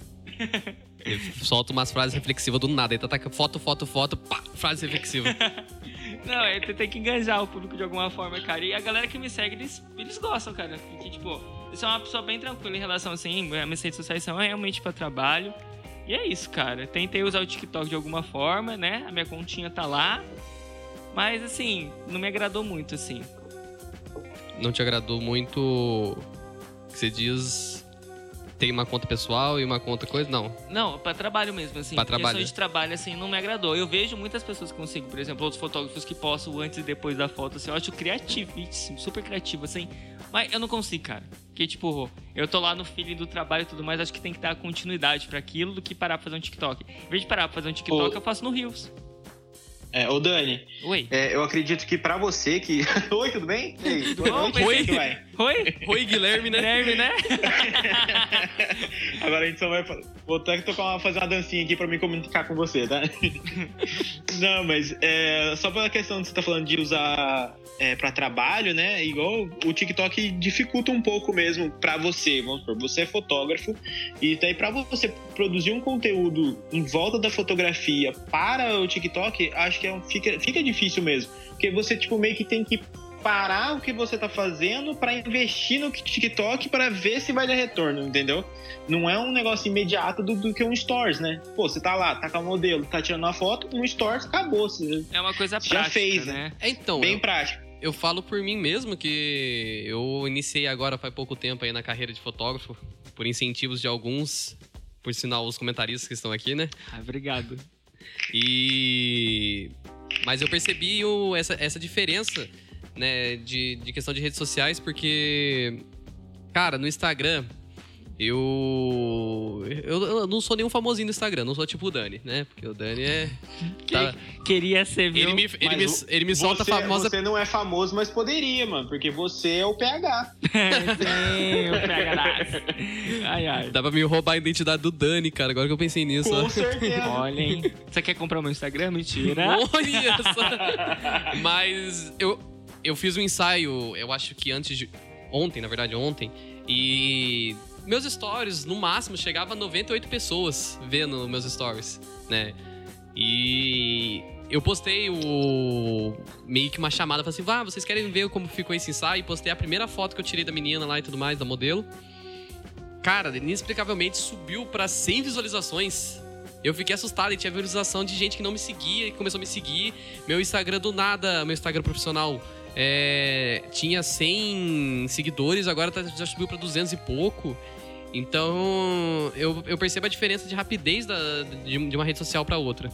Ele solta umas frases reflexivas do nada. Ele tá tacando foto, foto, foto, pá, frase reflexiva. Não, é tem que engajar o público de alguma forma, cara. E a galera que me segue, eles, eles gostam, cara. Porque, tipo, eu sou uma pessoa bem tranquila em relação, assim, minhas redes sociais são realmente pra trabalho. E é isso, cara. Tentei usar o TikTok de alguma forma, né? A minha continha tá lá. Mas, assim, não me agradou muito, assim. Não te agradou muito que você diz tem uma conta pessoal e uma conta coisa? Não. Não, pra trabalho mesmo, assim. Pra trabalho. Questão de trabalho, assim, não me agradou. Eu vejo muitas pessoas que consigo, por exemplo, outros fotógrafos que postam antes e depois da foto, assim, eu acho criativíssimo, super criativo, assim. Mas eu não consigo, cara. Porque, tipo, eu tô lá no feeling do trabalho e tudo mais, acho que tem que dar continuidade pra aquilo do que parar pra fazer um TikTok. Em vez de parar pra fazer um TikTok, Ô. eu faço no Reels. É, ô Dani, Oi. é, eu acredito que pra você que. Oi, tudo bem? Ei, Tudo bom? noite, Oi. como Oi? Oi, Guilherme, né? Guilherme, né? Agora a gente só vai. Vou até que tocar uma, fazer uma dancinha aqui pra me comunicar com você, tá? Não, mas é, só pela questão que você tá falando de usar é, para trabalho, né? Igual o TikTok dificulta um pouco mesmo pra você. Vamos supor, você é fotógrafo e daí pra você produzir um conteúdo em volta da fotografia para o TikTok, acho que é um- fica, fica difícil mesmo. Porque você, tipo, meio que tem que parar o que você tá fazendo pra investir no TikTok pra ver se vai dar retorno, entendeu? Não é um negócio imediato do, do que um Stories, né? Pô, você tá lá, tá com o modelo, tá tirando uma foto, um Stories, acabou. Você, É uma coisa Já prática, fez, né? É, então, bem eu, prático. eu falo por mim mesmo que eu iniciei agora faz pouco tempo aí na carreira de fotógrafo, por incentivos de alguns, por sinal, os comentaristas que estão aqui, né? Ah, obrigado. E. Mas eu percebi o- essa, essa diferença né, de, de questão de redes sociais, porque, cara, no Instagram, eu, eu. Eu não sou nenhum famosinho no Instagram, não sou tipo o Dani, né? Porque o Dani é. Tá, Queria ser, viu? ele me, ele me, Mas ele me solta você, famosa. você não é famoso, mas poderia, mano, porque você é o PH. Sim, o PH. Ai, ai. Dá pra me roubar a identidade do Dani, cara, agora que eu pensei nisso. Com ó. certeza. Olha, hein? Você quer comprar o meu Instagram? Mentira. Olha só. Mas eu, eu fiz um ensaio, eu acho que antes de. Ontem, na verdade, ontem. E meus stories, no máximo, chegava a 98 pessoas vendo meus stories, né? E eu postei o. meio que uma chamada, falei assim: vá, vocês querem ver como ficou esse ensaio? E postei a primeira foto que eu tirei da menina lá e tudo mais, da modelo. Cara, inexplicavelmente subiu pra 100 visualizações. Eu fiquei assustado e tinha visualização de gente que não me seguia e começou a me seguir. Meu Instagram do nada, meu Instagram profissional, é, tinha 100 seguidores, agora tá- já subiu pra 200 e pouco. Então, eu, eu percebo a diferença de rapidez da- de, de uma rede social pra outra.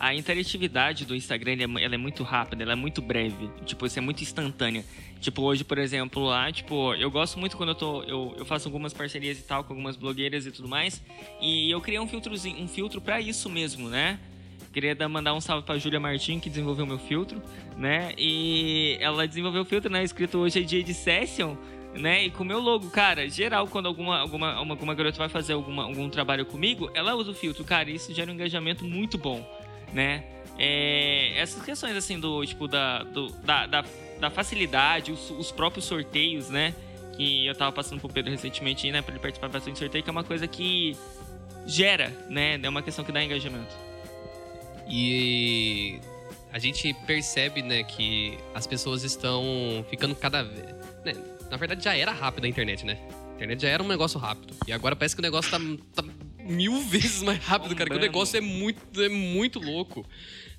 A interatividade do Instagram ela é, ela é muito rápida, ela é muito breve. Tipo, isso é muito instantânea. Tipo, hoje, por exemplo, lá, tipo, eu gosto muito quando eu tô. Eu, eu faço algumas parcerias e tal com algumas blogueiras e tudo mais. E eu criei um filtrozinho, um filtro pra isso mesmo, né? Queria dar- mandar um salve pra Júlia Martin, que desenvolveu meu filtro, né? E ela desenvolveu o filtro, né? Escrito hoje é dia de session, né? E com o meu logo, cara, geral, quando alguma, alguma, uma, alguma garota vai fazer alguma, algum trabalho comigo, ela usa o filtro. Cara, isso gera um engajamento muito bom, né? É, essas questões, assim, do, tipo, da, do, da, da, da facilidade, os, os próprios sorteios, né? Que eu tava passando pro Pedro recentemente, né? Pra ele participar bastante de sorteio, que é uma coisa que gera, né? É uma questão que dá engajamento. E a gente percebe, né, que as pessoas estão ficando cada vez. né, Na verdade, já era rápido a internet, né? A internet já era um negócio rápido. E agora parece que o negócio tá, tá mil vezes mais rápido, cara. Que o negócio é muito, é muito louco.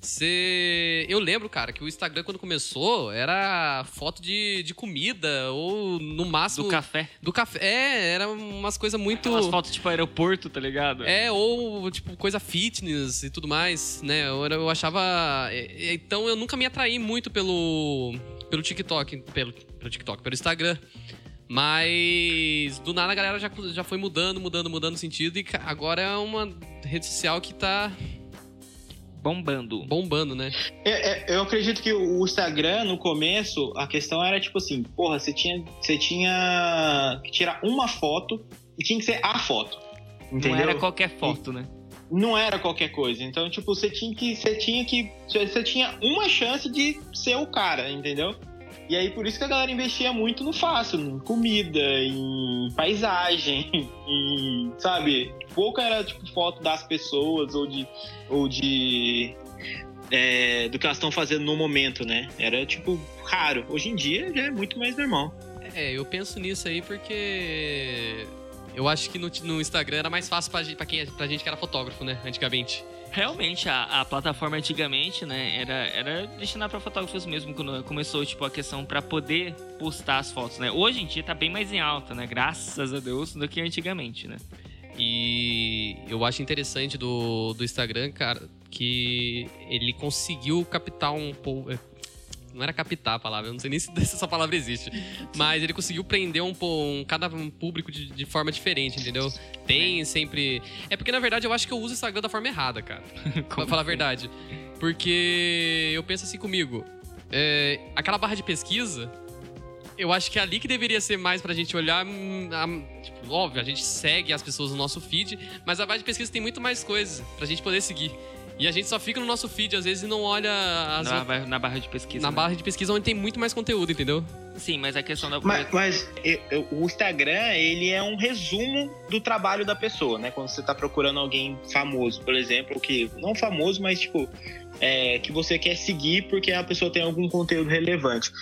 Você. Eu lembro, cara, que o Instagram, quando começou, era foto de, de comida, ou no máximo. Do café. Do café. É, era umas coisas muito. Aquelas fotos, tipo, aeroporto, tá ligado? É, ou, tipo, coisa fitness e tudo mais, né? Eu, eu achava... é, é, Então, eu nunca me atraí muito pelo... Pelo TikTok, pelo, pelo TikTok, pelo Instagram. Mas, do nada, a galera já, já foi mudando, mudando, mudando o sentido. E agora é uma rede social que tá Bombando. bombando, né? É, é, eu acredito que o Instagram, no começo, a questão era tipo assim, porra, você tinha, você tinha que tirar uma foto e tinha que ser a foto. Entendeu? Não era qualquer foto, né? Não era qualquer coisa. Então, tipo, você tinha que. Você tinha que. Você tinha uma chance de ser o cara, entendeu? E aí, por isso que a galera investia muito no fácil, em comida, em paisagem, em. Sabe? Pouca era, tipo, foto das pessoas ou de. Ou de. é, do que elas estão fazendo no momento, né? Era, tipo, raro. Hoje em dia já é muito mais normal. É, eu penso nisso aí porque... Eu acho que no, no Instagram era mais fácil pra, pra, quem, pra gente que era fotógrafo, né? Antigamente. Realmente, a, a plataforma antigamente, né, era, era destinada para fotógrafos mesmo, quando começou, tipo, a questão para poder postar as fotos, né? Hoje em dia tá bem mais em alta, né? Graças a Deus, do que antigamente, né? E eu acho interessante do, do Instagram, cara, que ele conseguiu captar um pouco. Não era captar a palavra, eu não sei nem se essa palavra existe. Mas ele conseguiu prender um, um cada um público de, de forma diferente, entendeu? Tem sempre. É porque, na verdade, eu acho que eu uso o Instagram da forma errada, cara. pra falar a verdade. Porque eu penso assim comigo. é, aquela barra de pesquisa, eu acho que é ali que deveria ser mais pra gente olhar. hum, tipo, óbvio, a gente segue as pessoas no nosso feed, mas a barra de pesquisa tem muito mais coisas pra gente poder seguir. E a gente só fica no nosso feed, às vezes, e não olha as Na, outras- na barra de pesquisa. na né? barra de pesquisa onde tem muito mais conteúdo, entendeu? Sim, mas a questão da. Mas, mas eu- eu- o Instagram, ele é um resumo do trabalho da pessoa, né? Quando você tá procurando alguém famoso, por exemplo, que não famoso, mas tipo, é, que você quer seguir porque a pessoa tem algum conteúdo relevante.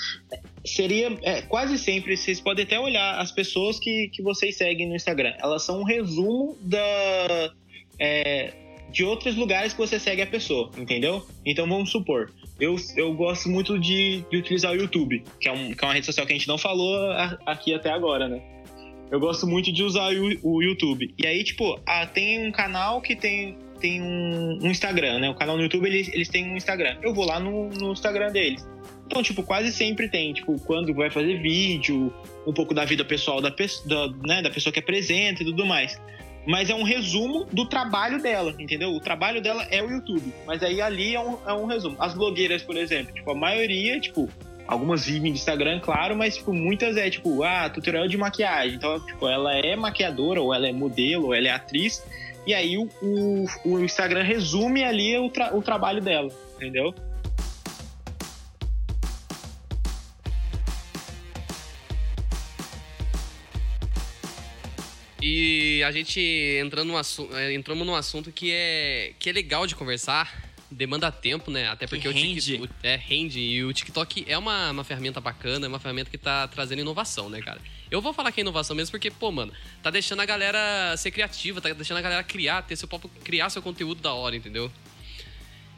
Seria é, quase sempre, vocês podem até olhar as pessoas que, que vocês seguem no Instagram. Elas são um resumo da. é, de outros lugares que você segue a pessoa, entendeu? Então vamos supor, eu, eu gosto muito de, de utilizar o YouTube, que é, um, que é uma rede social que a gente não falou a- aqui até agora, né? Eu gosto muito de usar o, o YouTube. E aí, tipo, ah, tem um canal que tem tem um, um Instagram, né? O canal no YouTube, eles, eles têm um Instagram. Eu vou lá no, no Instagram deles. Então, tipo, quase sempre tem, tipo, quando vai fazer vídeo, um pouco da vida pessoal da, da, né, da pessoa que apresenta e tudo mais. Mas é um resumo do trabalho dela, entendeu? O trabalho dela é o YouTube. Mas aí ali é um, é um resumo. As blogueiras, por exemplo, tipo, a maioria, tipo, algumas vivem de Instagram, claro, mas tipo, muitas é tipo, ah, tutorial de maquiagem. Então, tipo, ela é maquiadora, ou ela é modelo, ou ela é atriz. E aí o, o, o Instagram resume ali o, tra o trabalho dela, entendeu? E a gente entrando num assunto, é, entramos num assunto que é, que é legal de conversar, demanda tempo, né? Até porque que rende. o TikTok é, rende. E o TikTok é uma, uma ferramenta bacana, é uma ferramenta que tá trazendo inovação, né, cara? Eu vou falar que é inovação mesmo porque, pô, mano, tá deixando a galera ser criativa, tá deixando a galera criar, ter seu próprio, criar seu conteúdo da hora, entendeu?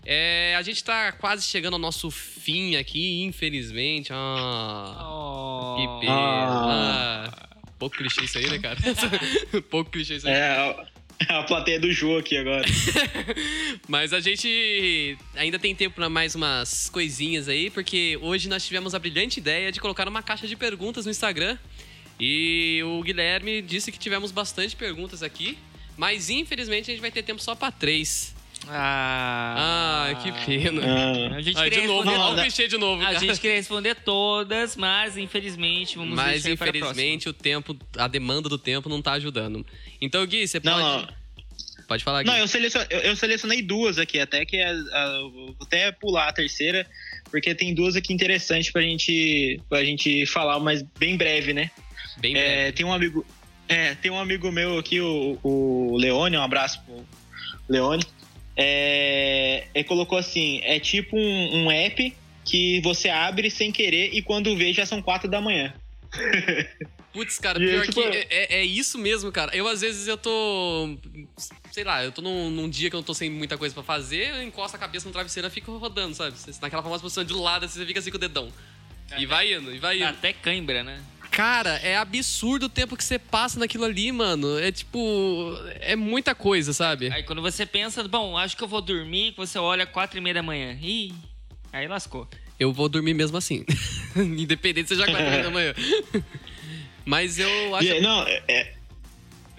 É, a gente tá quase chegando ao nosso fim aqui, infelizmente. Ah, Oh. que pena. Ah, pouco clichê isso aí, né, cara? pouco clichê isso aí. É, a, a plateia do Jô aqui agora. Mas a gente ainda tem tempo para mais umas coisinhas aí, porque hoje nós tivemos a brilhante ideia de colocar uma caixa de perguntas no Instagram. E o Guilherme disse que tivemos bastante perguntas aqui, mas infelizmente a gente vai ter tempo só para três. Ah, Ah, que pena. Ah, A gente Ah, de queria novo, responder olha o não, clichê de novo. A gente queria responder todas, mas infelizmente vamos Mas deixar para a infelizmente o tempo, a demanda do tempo não tá ajudando. Então, Gui, você pode. não, não. Pode falar, Gui. Não, eu selecionei, eu, eu selecionei duas aqui, até que a, a- vou até pular a terceira, porque tem duas aqui interessantes pra gente, pra gente falar, mas bem breve, né? Bem É, breve. tem um amigo. É, tem um amigo meu aqui, o, o Leone, um abraço pro Leone. É, ele colocou assim: é tipo um, um app que você abre sem querer e quando vê já são quatro da manhã. Putz, cara, pior tipo, que é, é- é isso mesmo, cara. Eu, às vezes, eu tô. Sei lá, eu tô num, num dia que eu não tô sem muita coisa pra fazer, eu encosto a cabeça no travesseiro e fico rodando, sabe? Você- Naquela famosa posição de lado, assim, você fica assim com o dedão. E vai indo, e vai indo. Até cãibra, né? Cara, é absurdo o tempo que você passa naquilo ali, mano. É tipo. É muita coisa, sabe? Aí quando você pensa, bom, acho que eu vou dormir, você olha quatro e meia da manhã. Ih, aí lascou. Eu vou dormir mesmo assim. Independente se seja quatro horas da manhã. Mas eu acho. E aí, não, é, é,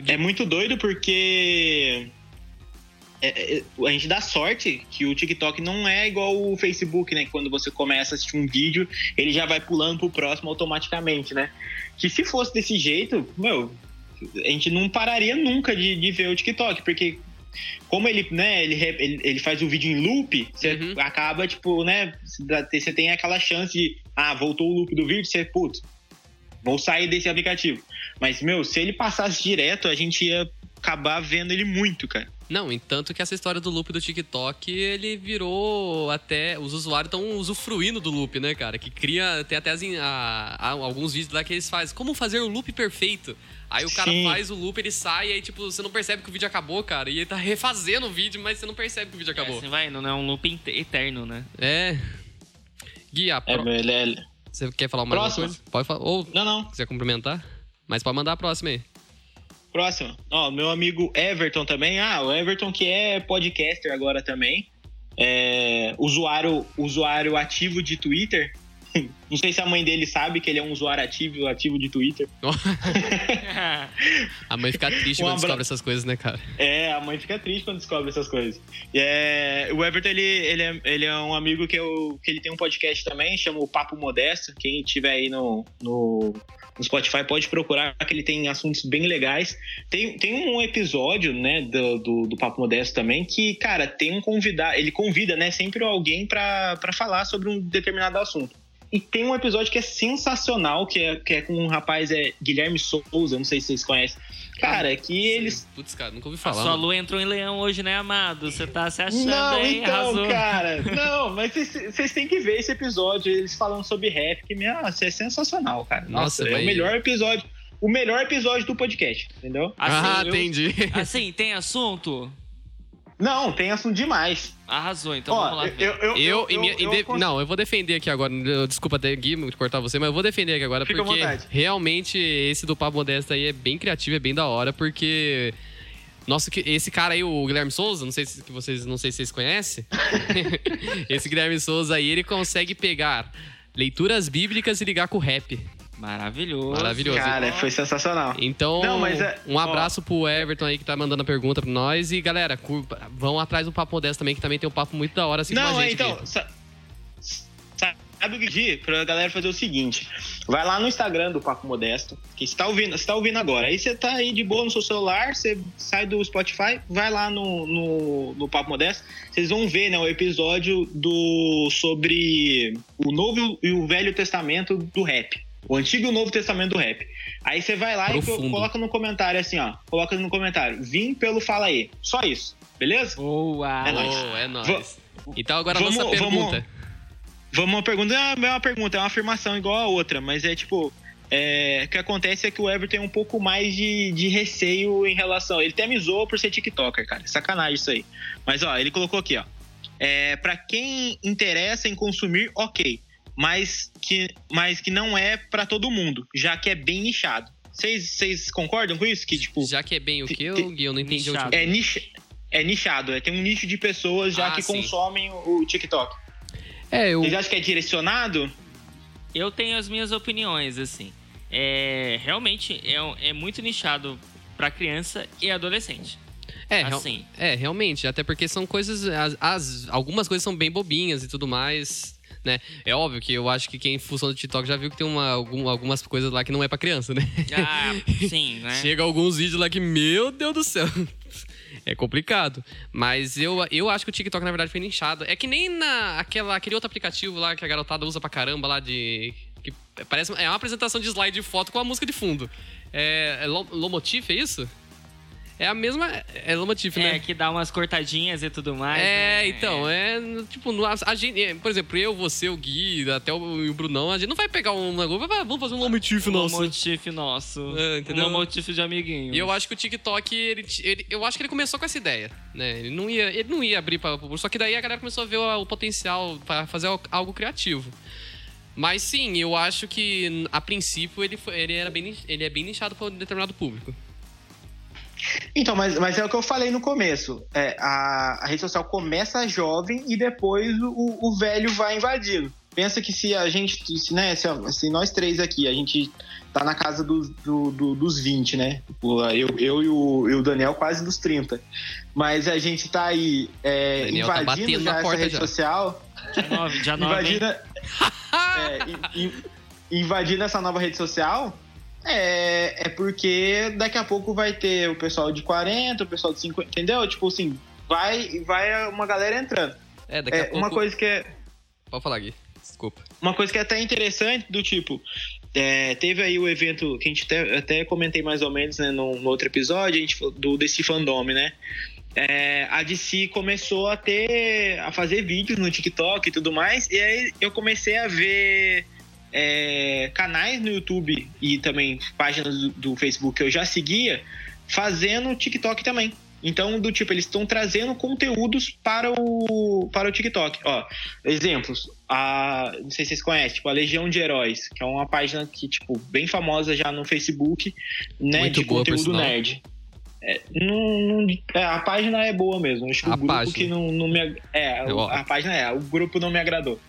é muito doido porque é- é- a gente dá sorte que o TikTok não é igual o Facebook, né? Que quando você começa a assistir um vídeo, ele já vai pulando pro próximo automaticamente, né? Que se fosse desse jeito, meu, a gente não pararia nunca de, de ver o TikTok, porque como ele, né, ele, ele, ele faz o vídeo em loop, você Uhum. acaba, tipo, né, você tem aquela chance de, ah, voltou o loop do vídeo, você, putz, vou sair desse aplicativo. Mas, meu, se ele passasse direto, a gente ia acabar vendo ele muito, cara. Não, entanto que essa história do loop do TikTok, ele virou até. Os usuários estão usufruindo do loop, né, cara? Que cria. Tem até as a- a- alguns vídeos lá que eles fazem. Como fazer o loop perfeito? Aí o cara Sim. faz o loop, ele sai, e aí, tipo, você não percebe que o vídeo acabou, cara. E ele tá refazendo o vídeo, mas você não percebe que o vídeo É, acabou. assim vai, não é um loop eterno, né? É. Gui, a É, pro- ele é... você quer falar mais Próxima. coisa? Pode falar. Ou Não, não. quiser cumprimentar? Mas pode mandar a próxima aí. Próximo. Ó, meu amigo Everton também. Ah, o Everton que é podcaster agora também. É, usuário, usuário ativo de Twitter. Não sei se a mãe dele sabe que ele é um usuário ativo, ativo de Twitter. A mãe fica triste quando descobre essas coisas, né, cara? É, a mãe fica triste quando descobre essas coisas. É, o Everton, ele, ele, é, ele é um amigo que, eu, que ele tem um podcast também, chama o Papo Modesto. Quem tiver aí no, no, no Spotify pode procurar, que ele tem assuntos bem legais. Tem, tem um episódio, né, do, do, do Papo Modesto também, que, cara, tem um convidado, ele convida, né, sempre alguém pra falar sobre um determinado assunto. E tem um episódio que é sensacional, que é, que é com um rapaz, é Guilherme Souza, não sei se vocês conhecem. Cara, que eles Putz, cara, nunca ouvi A falar. sua mano. lua entrou em leão hoje, né, amado? Você tá se achando Não, aí, então, arrasou. cara. Não, mas vocês- têm que ver esse episódio, eles falando sobre rap, que meu, isso é sensacional, cara. Nossa, Nossa, é mas- o melhor episódio. O melhor episódio do podcast, entendeu? Ah, Assim, eu- entendi. Assim, tem assunto? Não, tem assunto demais. Arrasou, então Ó, vamos lá. eu, eu, Eu, em minha- eu de- cons- não, eu vou defender aqui agora. eu- Desculpa Gui, cortar você, mas eu vou defender aqui agora Fica porque realmente esse do Papo Modesto aí é bem criativo, é bem da hora, porque Nossa, esse cara aí, o Guilherme Souza, não sei se vocês, não sei se vocês conhecem. esse Guilherme Souza aí, ele consegue pegar leituras bíblicas e ligar com o rap. Maravilhoso. Maravilhoso. Cara, foi sensacional. Então, Não, mas é- um abraço pro Everton aí que tá mandando a pergunta pra nós. E galera, vão atrás do Papo Modesto também, que também tem um papo muito da hora assim com Não, a é, gente. então. aqui. sa- Sabe o que dizer? Pra galera fazer o seguinte: vai lá no Instagram do Papo Modesto, que você tá ouvindo, você tá ouvindo agora. Aí você tá aí de boa no seu celular, você sai do Spotify, vai lá no, no, no Papo Modesto, vocês vão ver né, o episódio do sobre o Novo e o Velho Testamento do rap. O Antigo e o Novo Testamento do rap. Aí você vai lá e Profundo. co- coloca no comentário assim, ó. Coloca no comentário. Vim pelo Fala aí. Só isso. Beleza? Boa! É nóis. É nóis. Então agora a vamos- nossa pergunta. vamos- Vamos uma pergunta, não é uma pergunta, é uma afirmação igual a outra, mas é tipo, é, o que acontece é que o Everton tem um pouco mais de, de receio em relação. Ele até me zoou por ser TikToker, cara. Sacanagem isso aí. Mas ó, ele colocou aqui, ó. É, para quem interessa em consumir, ok. Mas que, mas que não é pra todo mundo, já que é bem nichado. Vocês vocês concordam com isso? Que, tipo, Já que é bem o que, eu, Gui, eu não entendi. Nichado. é, nicha, é nichado, é, tem um nicho de pessoas já Ah, que sim. consomem o, o TikTok. É, eu. Vocês acham que é direcionado? Eu tenho as minhas opiniões, assim. É, realmente é, é muito nichado pra criança e adolescente. É, real- assim. é, realmente. Até porque são coisas. As, as- algumas coisas são bem bobinhas e tudo mais. Né? É óbvio que eu acho que quem funciona no TikTok já viu que tem uma, algum- algumas coisas lá que não é pra criança, né? Ah, sim, né? Chega alguns vídeos lá que, meu Deus do céu. É complicado. Mas eu, eu acho que o TikTok, na verdade, foi nichado. É que nem na, aquela, aquele outro aplicativo lá que a garotada usa pra caramba lá de. Que parece, é uma apresentação de slide de foto com a música de fundo. É, é Lo- Lomotif, é isso? É a mesma. É Lomotif, né? É, que dá umas cortadinhas e tudo mais. É, né? então, é tipo, no- a gente, é, por exemplo, eu, você, o Gui, até o, o Brunão, a gente não vai pegar um negócio, vai, vamos fazer um lomotif Um nosso. motif nosso. É, entendeu? Um motif de amiguinho. E eu acho que o TikTok, ele, ele- eu acho que ele começou com essa ideia, né? Ele não ia, ele não ia abrir para só que daí a galera começou a ver o, o potencial para fazer al- algo criativo. Mas sim, eu acho que a princípio ele, foi- ele era bem, ele é bem nichado para um determinado público. Então, mas, mas é o que eu falei no começo. É, a, a rede social começa jovem e depois o, o velho vai invadindo. Pensa que se a gente, se, né, se, se nós três aqui, a gente tá na casa dos, do, do- dos 20, né? Tipo, Eu, eu e, o, e o Daniel quase dos 30. Mas a gente tá aí é, tá invadindo batendo já essa rede já. social. Dia 9, dia 9, hein? Invadindo, é, in- in- invadindo essa nova rede social, é, é porque daqui a pouco vai ter o pessoal de 40, o pessoal de 50, entendeu? Tipo assim, vai, vai uma galera entrando. É, daqui a É, pouco. uma coisa que é Pode falar, Gui. Desculpa. uma coisa que é até interessante do tipo é, teve aí o evento que a gente até, até comentei mais ou menos né, no, no outro episódio a gente do DC Fandom né É, a DC começou a ter a fazer vídeos no TikTok e tudo mais e aí eu comecei a ver é, canais no YouTube e também páginas do, do Facebook que eu já seguia fazendo TikTok também. Então do tipo eles estão trazendo conteúdos para o para o TikTok. Ó exemplos a não sei se vocês conhecem tipo a Legião de Heróis que é uma página que tipo bem famosa já no Facebook né Muito de boa, conteúdo nerd. É, não, não- é, a página é boa mesmo. Acho que A o grupo página. que não, não me é Eu- a página é o grupo não me agradou.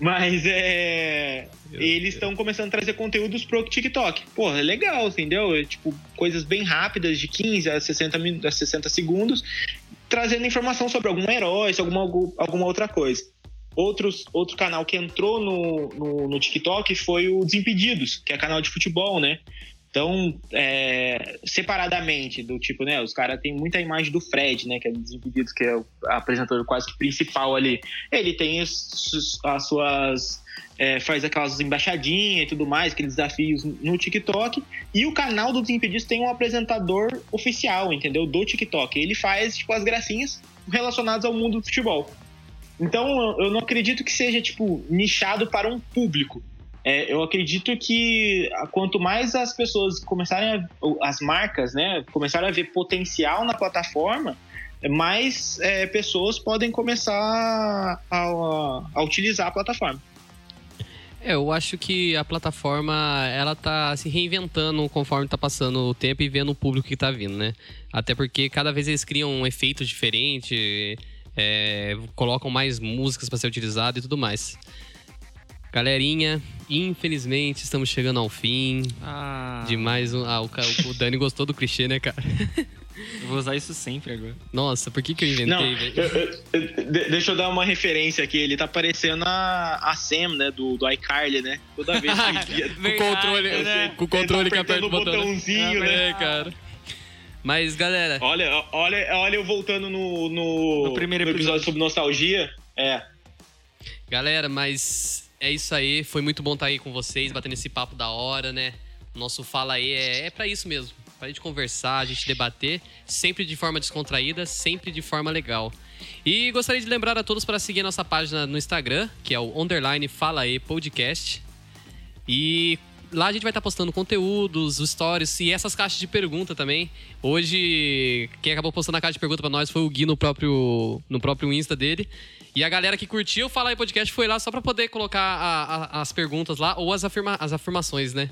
Mas é Eu- eles estão começando a trazer conteúdos pro TikTok. Porra, é legal, entendeu? É, tipo, coisas bem rápidas, de 15 a 60, min- a 60 segundos, trazendo informação sobre algum herói, alguma, alguma outra coisa. Outros, outro canal que entrou no, no, no TikTok foi o Desimpedidos, que é canal de futebol, né? Então, é, separadamente, do tipo, né? Os caras têm muita imagem do Fred, né? Que é do Desimpedidos, que é o apresentador quase que principal ali. Ele tem os- as suas é, faz aquelas embaixadinhas e tudo mais, aqueles desafios no TikTok. E o canal do Desimpedidos tem um apresentador oficial, entendeu? Do TikTok. Ele faz, tipo, as gracinhas relacionadas ao mundo do futebol. Então, eu não acredito que seja, tipo, nichado para um público. É, eu acredito que ah, quanto mais as pessoas começarem a, as marcas, né, começarem a ver potencial na plataforma, mais é, pessoas podem começar a, a- a utilizar a plataforma. É, eu acho que a plataforma, ela tá se reinventando conforme tá passando o tempo e vendo o público que tá vindo, né? Até porque cada vez eles criam um efeito diferente, é, colocam mais músicas para ser utilizado e tudo mais. Galerinha, infelizmente estamos chegando ao fim Ah, de mais um. Ah, o, o Dani gostou do clichê, né, cara? eu vou usar isso sempre agora. Nossa, por que, que eu inventei, Não, velho? eu- eu- eu- de- deixa eu dar uma referência aqui. Ele tá parecendo a, a Sam, né? Do, do iCarly, né? Toda vez que. Com o controle, Verdade, né? com o controle Ele que tá aperta o botão. o botãozinho, né? né? É, cara. Mas, galera, Olha, olha, olha eu voltando no, no, No primeiro no episódio episódio. sobre nostalgia. É. galera, mas é isso aí. Foi muito bom estar aí com vocês, batendo esse papo da hora, né? Nosso Fala aí é, é pra isso mesmo. Pra gente conversar, a gente debater, sempre de forma descontraída, sempre de forma legal. E gostaria de lembrar a todos para seguir a nossa página no Instagram, que é o underline Fala aí Podcast. E lá a gente vai estar postando conteúdos, os stories e essas caixas de pergunta também. Hoje, quem acabou postando a caixa de pergunta pra nós foi o Gui no próprio, no próprio Insta dele. E a galera que curtiu o Fala aí Podcast foi lá só pra poder colocar a- a- as perguntas lá ou as, afirma- as afirmações, né?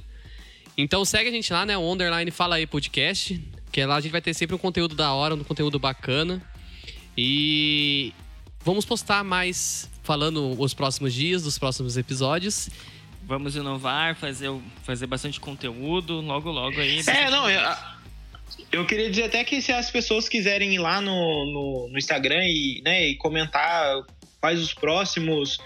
Então segue a gente lá, né? O underline Fala aí Podcast. Que lá a gente vai ter sempre um conteúdo da hora, um conteúdo bacana. E vamos postar mais falando os próximos dias, dos próximos episódios. Vamos inovar, fazer, fazer bastante conteúdo, logo, logo aí. É, não, eu, eu queria dizer até que se as pessoas quiserem ir lá no, no, no Instagram e, né, e comentar quais os próximos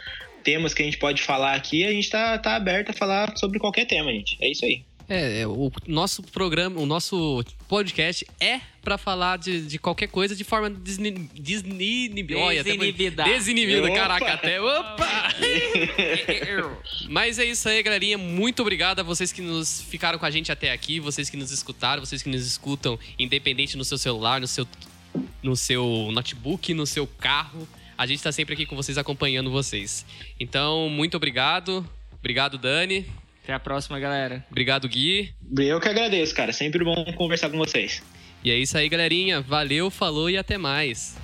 temas que a gente pode falar aqui, a gente tá, tá aberto a falar sobre qualquer tema, gente. É isso aí. É, é, o nosso programa, o nosso podcast é pra falar de, de qualquer coisa de forma desni- Desinibida. Desinibida, Opa! caraca, até. Opa! Mas é isso aí, galerinha. Muito obrigado a vocês que nos ficaram com a gente até aqui, vocês que nos escutaram, vocês que nos escutam, independente no seu celular, no seu, no seu notebook, no seu carro. A gente tá sempre aqui com vocês, acompanhando vocês. Então, muito obrigado. Obrigado, Dani. Até a próxima, galera. Obrigado, Gui. Eu que agradeço, cara. Sempre bom conversar com vocês. E é isso aí, galerinha. Valeu, falou e até mais.